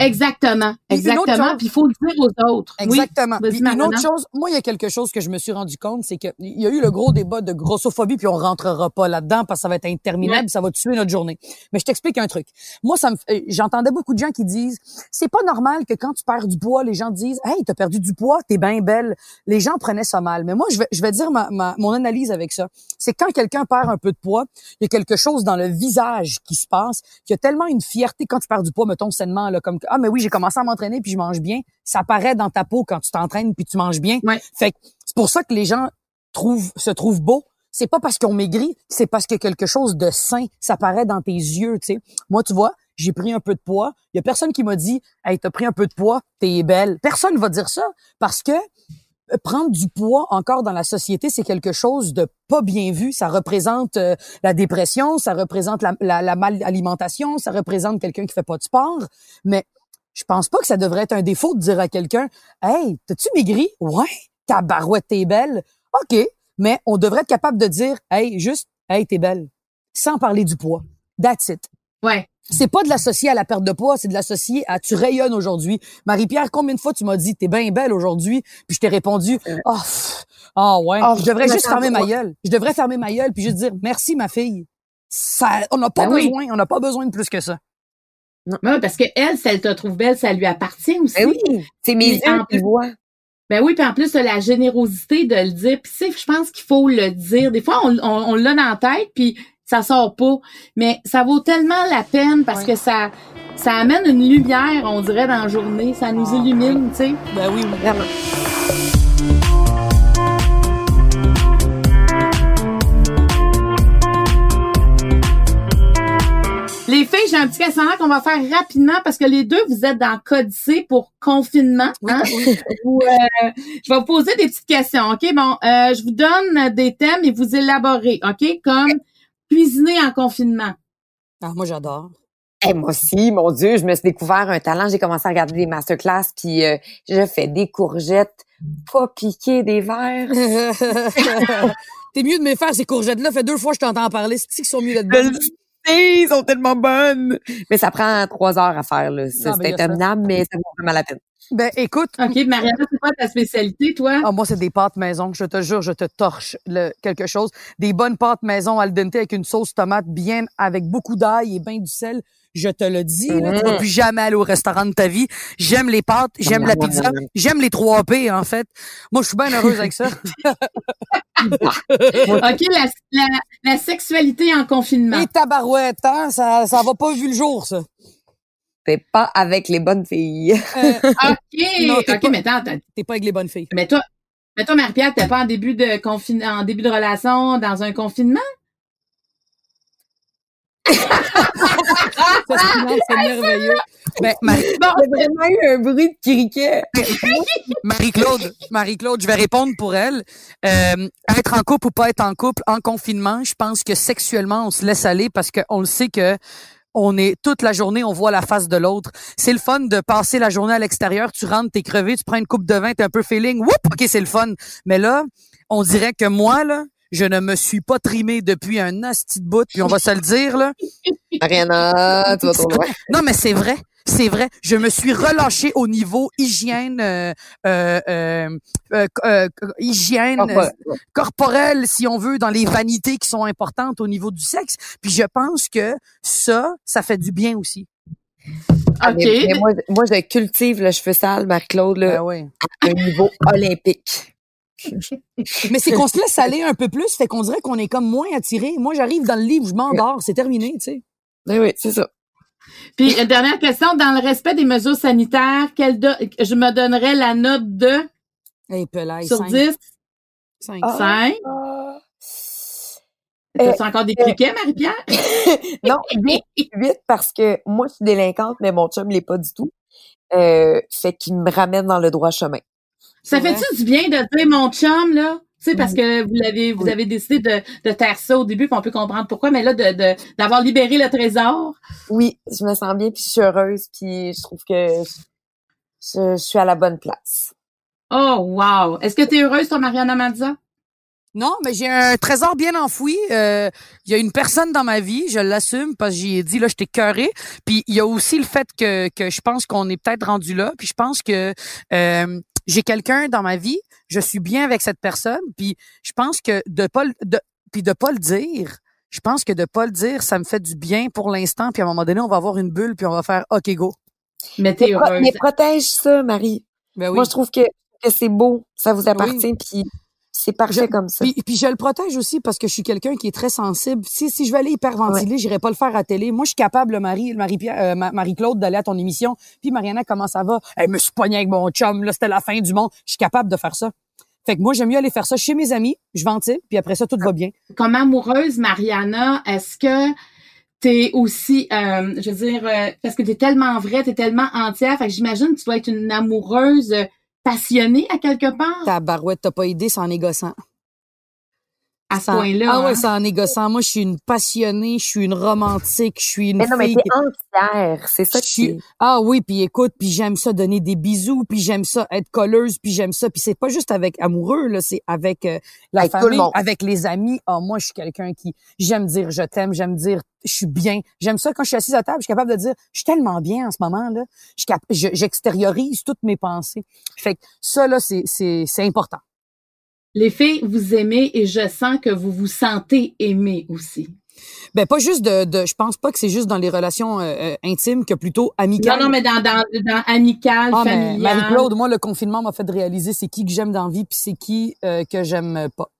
Exactement exactement puis il faut le dire aux autres. Exactement. Puis une autre chose, moi, il y a quelque chose que je me suis rendu compte, c'est qu'il y a eu le gros débat de grossophobie, puis on rentrera pas là-dedans parce que ça va être interminable, Ouais. ça va tuer notre journée. Mais je t'explique un truc. Moi, ça me, fait- j'entendais beaucoup de gens qui disent, c'est pas normal que quand tu perds du poids, les gens disent, hey, t'as perdu du poids, t'es bien belle. Les gens prenaient ça mal. Mais moi, je vais, je vais dire ma, ma- mon analyse avec ça. C'est quand quelqu'un perd un peu de poids, il y a quelque chose dans le visage qui se passe, qu'il y a tellement une fierté quand tu perds du poids, mettons sainement, là, comme, que, ah, mais oui, j'ai commencé à m'entraîner puis je mange bien. Ça paraît dans ta peau quand tu t'entraînes puis tu manges bien. Ouais. Fait que c'est pour ça que les gens trouvent, se trouvent beaux. C'est pas parce qu'on maigrit, c'est parce a quelque chose de sain. Ça paraît dans tes yeux, tu sais. Moi, tu vois, j'ai pris un peu de poids. Il y a personne qui m'a dit, hey, t'as pris un peu de poids, t'es belle. Personne va dire ça parce que prendre du poids encore dans la société, c'est quelque chose de pas bien vu. Ça représente euh, la dépression, ça représente la, la, la malalimentation, ça représente quelqu'un qui fait pas de sport. Mais je pense pas que ça devrait être un défaut de dire à quelqu'un, hey, t'as-tu maigri? Ouais, ta barouette, t'es belle. OK, mais on devrait être capable de dire, hey, juste, hey, t'es belle, sans parler du poids. That's it. Ouais. C'est pas de l'associer à la perte de poids, c'est de l'associer à tu rayonnes aujourd'hui. Marie-Pierre, combien de fois tu m'as dit t'es bien belle aujourd'hui, puis je t'ai répondu oh, pff, ah ouais, Oh, je devrais juste fermer ma gueule. Je devrais fermer ma gueule puis juste dire merci ma fille. Ça on n'a pas Ben oui. besoin, on n'a pas besoin de plus que ça. Ouais, parce que elle, si elle te trouve belle, ça lui appartient aussi. Ben oui, c'est mes yeux qui voient. Ben oui, puis en plus, t'as la générosité de le dire. Puis je pense qu'il faut le dire. Des fois, on, on, on l'a dans la tête, puis ça sort pas. Mais ça vaut tellement la peine parce que ça ça amène une lumière, on dirait, dans la journée. Ça nous Ah, illumine, tu sais. Ben oui, Vraiment. Les filles, j'ai un petit questionnaire qu'on va faire rapidement parce que les deux, vous êtes dans Codicée pour confinement. Hein? Vous, euh, je vais vous poser des petites questions, OK? Bon, euh, je vous donne des thèmes et vous élaborez, OK? Comme cuisiner en confinement. Ah, moi j'adore. Eh, moi aussi, mon Dieu, je me suis découvert un talent. J'ai commencé à regarder des masterclass, puis euh, je fais des courgettes, pas piquer des verres. [laughs] T'es mieux de me faire ces courgettes là, fait deux fois que je t'entends parler, c'est qu'ils sont mieux Je là-dedans. Ils sont tellement bonnes. Mais ça prend trois heures à faire, là. C'est interminable, mais ça vaut vraiment la peine. Ben écoute, OK, Mariana, c'est quoi ta spécialité, toi? Ah, moi, c'est des pâtes maison. Je te jure, je te torche le, quelque chose. Des bonnes pâtes maison al dente avec une sauce tomate bien, avec beaucoup d'ail et bien du sel. Je te le dis, là, tu vas Mm. plus jamais aller au restaurant de ta vie. J'aime les pâtes, j'aime la pizza, j'aime les 3 P, en fait. Moi, je suis bien heureuse avec ça. [laughs] [laughs] OK, la, la, la sexualité en confinement. Les tabarouettes, hein, ça, ça va pas vu le jour, ça. C'est pas avec les bonnes filles. Euh, [laughs] OK, Non, t'es OK, pas- mais attends, attends. T'es pas avec les bonnes filles. Mais toi, mais toi, Marie-Pierre, t'es pas en début de confin en début de relation dans un confinement? C'est merveilleux. Ben, Marie- J'ai vraiment eu un bruit de criquet. Marie-Claude, Marie-Claude, je vais répondre pour elle. Euh, être en couple ou pas être en couple en confinement, je pense que sexuellement, on se laisse aller parce qu'on le sait que on est toute la journée, on voit la face de l'autre. C'est le fun de passer la journée à l'extérieur. Tu rentres, t'es crevé, tu prends une coupe de vin, t'es un peu feeling. Whoop, ok, c'est le fun. Mais là, on dirait que moi là, je ne me suis pas trimé depuis un asti de bout, puis on va se le dire là. [laughs] Mariana, tu vas trop loin. Non, mais c'est vrai. C'est vrai. Je me suis relâché au niveau hygiène, euh, euh, euh, euh, euh, hygiène Corporel. euh, corporelle, si on veut, dans les vanités qui sont importantes au niveau du sexe. Puis je pense que ça, ça fait du bien aussi. Ah, OK. mais- mais moi, moi, je cultive le cheveu sale, Marie-Claude, là, Ben oui. à un niveau olympique. Mais c'est qu'on se laisse aller un peu plus, fait qu'on dirait qu'on est comme moins attiré. Moi, j'arrive dans le livre, je m'endors, c'est terminé, tu sais. Oui, oui, c'est ça. Puis, euh, dernière question, dans le respect des mesures sanitaires, quelle do- je me donnerais la note de Hey, Pelay, sur cinq, 10, cinq. Ah. 5. Euh, T'as encore des criquets, Marie-Pierre? [laughs] non, 8, parce que moi, je suis délinquante, mais mon chum l'est pas du tout. Euh, fait qu'il me ramène dans le droit chemin. Ça fait-tu du bien de dire mon chum, là? Tu sais, parce que vous l'avez, vous avez décidé de, de taire ça au début, puis on peut comprendre pourquoi, mais là, de, de, d'avoir libéré le trésor? Oui, je me sens bien, puis je suis heureuse, puis je trouve que je, suis à la bonne place. Oh, wow! Est-ce que tu es heureuse, toi, Mariana Mazza? Non, mais j'ai un trésor bien enfoui. Euh, Il y a une personne dans ma vie, je l'assume parce que j'y ai dit là, j'étais cœuré. Puis il y a aussi le fait que que je pense qu'on est peut-être rendu là. Puis je pense que euh, j'ai quelqu'un dans ma vie, je suis bien avec cette personne. Puis je pense que de pas le- de puis de pas le dire. Je pense que de pas le dire, ça me fait du bien pour l'instant. Puis à un moment donné, on va avoir une bulle, puis on va faire OK go. Mais t'es heureuse. mais protège ça, Marie. Ben oui. Moi, je trouve que, que c'est beau, ça vous appartient, puis c'est parfait Je- comme ça. Puis, puis je le protège aussi parce que je suis quelqu'un qui est très sensible. Si, si je vais aller hyperventiler, j'irai pas le faire à télé. Moi, je suis capable, Marie, Marie, euh, Ma- Marie-Claude, d'aller à ton émission. Puis Mariana, comment ça va? Elle me suis pognée avec mon chum, là, c'était la fin du monde. Je suis capable de faire ça. Fait que moi, j'aime mieux aller faire ça chez mes amis. Je ventile, puis après ça, tout va bien. Comme amoureuse, Mariana, est-ce que t'es aussi, euh, je veux dire, euh, parce que t'es tellement vraie, t'es tellement entière, fait que j'imagine que tu dois être une amoureuse passionnée à quelque part, Ta barouette, t'as pas idée, c'est négociant. À ce point-là. Ah ouais, hein? c'est en négociant. Moi, je suis une passionnée, je suis une romantique, je suis une mais non, mais fille t'es qui- entière, c'est ça Je qui suis- Ah oui, puis écoute, puis j'aime ça donner des bisous, puis j'aime ça être colleuse, puis j'aime ça, puis c'est pas juste avec amoureux là, c'est avec euh, la Avec tout le famille, monde. avec les amis. Ah moi, je suis quelqu'un qui j'aime dire je t'aime, j'aime dire je suis bien. J'aime ça quand je suis assise à table, je suis capable de dire je suis tellement bien en ce moment là. Je- j'extériorise toutes mes pensées. Fait que ça là, c'est c'est c'est important. Les filles, vous aimez et je sens que vous vous sentez aimées aussi. Ben pas juste de, de je pense pas que c'est juste dans les relations euh, euh, intimes que plutôt amicales. Non, non, mais dans, dans, dans amical, Ah, mais familial. Marie-Claude, moi, le confinement m'a fait réaliser c'est qui que j'aime dans la vie puis c'est qui euh, que j'aime pas.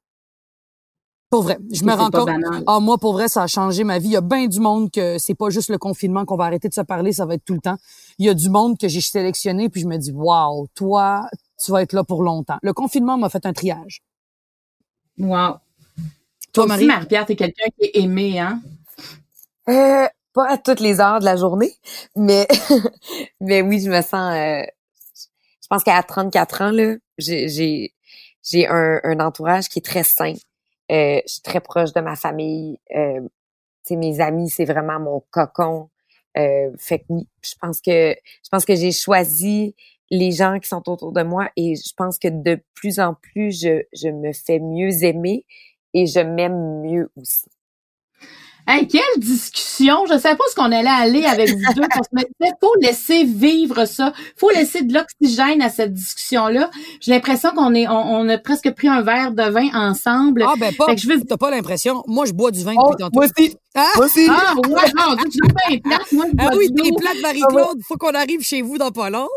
Pour vrai. Je me rends compte. Ah, moi, pour vrai, ça a changé ma vie. Il y a bien du monde que c'est pas juste le confinement qu'on va arrêter de se parler, ça va être tout le temps. Il y a du monde que j'ai sélectionné puis je me dis, waouh, toi, tu vas être là pour longtemps. Le confinement m'a fait un triage. Wow. Toi, Marie? Marie-Pierre, t'es quelqu'un qui est aimé, hein? Euh, pas à toutes les heures de la journée, mais [laughs] mais oui, je me sens. euh, je pense qu'à 34 ans là, j'ai j'ai j'ai un, un entourage qui est très sain. Euh, je suis très proche de ma famille. Euh, mes amis, c'est vraiment mon cocon. Euh, fait que oui, je pense que je pense que j'ai choisi les gens qui sont autour de moi et je pense que de plus en plus je je me fais mieux aimer et je m'aime mieux aussi. Hey, quelle discussion! Je sais pas ce qu'on allait aller avec vous deux. Il faut laisser vivre ça. faut laisser de l'oxygène à cette discussion-là. J'ai l'impression qu'on est, on, on a presque pris un verre de vin ensemble. Ah, ben pas. Fait que je veux- T'as pas l'impression? Moi, je bois du vin Oh, depuis tantôt. moi aussi, Ah! moi aussi. Ah, ouais, non, je suis bien plate, moi, je Ah oui, de t'es l'eau. plate, Marie-Claude. Faut qu'on arrive chez vous dans pas long.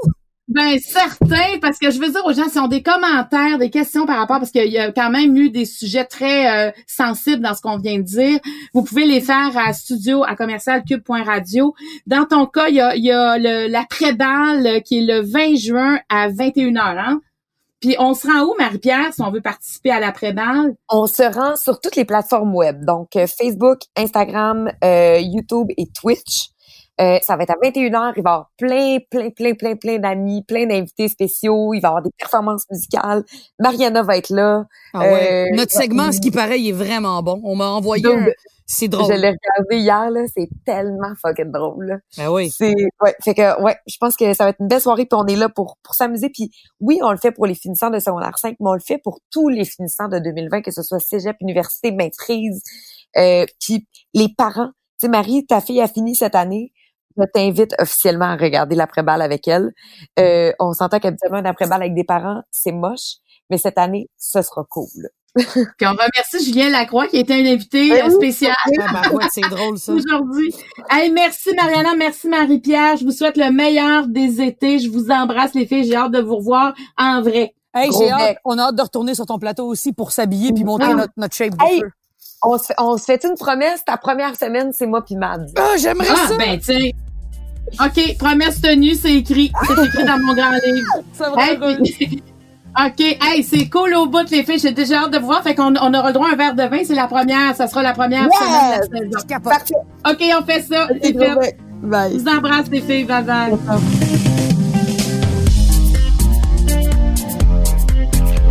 Ben certain, parce que je veux dire aux gens, s'ils ont des commentaires, des questions par rapport, parce qu'il y a quand même eu des sujets très euh, sensibles dans ce qu'on vient de dire, vous pouvez les faire à studio à commercialcube.radio. Dans ton cas, il y a, il y a le- l'après-balle euh, qui est le 20 juin à 21h. Hein? Puis on se rend où, Marie-Pierre, si on veut participer à l'après-balle? On se rend sur toutes les plateformes web, donc euh, Facebook, Instagram, euh, YouTube et Twitch. Euh, ça va être à 21h. Il va y avoir plein, plein, plein, plein, plein d'amis, plein d'invités spéciaux. Il va y avoir des performances musicales. Mariana va être là. Ah ouais. Euh, Notre segment, ce qui paraît, il est vraiment bon. On m'a envoyé un... C'est drôle. Je l'ai regardé hier, là. C'est tellement fucking drôle, là. Ben oui. C'est, ouais. Fait que, ouais, je pense que ça va être une belle soirée puis on est là pour, pour s'amuser. Puis oui, on le fait pour les finissants de secondaire 5, mais on le fait pour tous les finissants de 2020, que ce soit cégep, université, maîtrise. Euh, puis les parents. Tu sais, Marie, ta fille a fini cette année. Je t'invite officiellement à regarder l'après-balle avec elle. Euh, on s'entend qu'habituellement, un après-balle avec des parents, c'est moche. Mais cette année, ce sera cool. [laughs] Puis on remercie Julien Lacroix qui était un invité Ben spécial Ah, ben ouais, c'est drôle, ça. aujourd'hui. Hey, merci Mariana, merci Marie-Pierre. Je vous souhaite le meilleur des étés. Je vous embrasse les filles. J'ai hâte de vous revoir en vrai. Hey, j'ai hâte, on a hâte de retourner sur ton plateau aussi pour s'habiller puis montrer Ah. notre, notre shape de Hey. feu. On se fait, on se fait une promesse. Ta première semaine, c'est moi puis Mad. Ah, j'aimerais Ah, ça. ben tiens. OK, promesse tenue, c'est écrit. C'est écrit dans mon grand livre. Ça va Hey, puis- [laughs] OK, hey, c'est cool au bout, les filles. J'ai déjà hâte de vous voir. Fait qu'on on aura le droit à un verre de vin. C'est la première. Ça sera la première Yes! semaine de la saison. Parfait. OK, on fait ça. C'est fait. Bye. Je vous embrasse, les filles. Bye bye.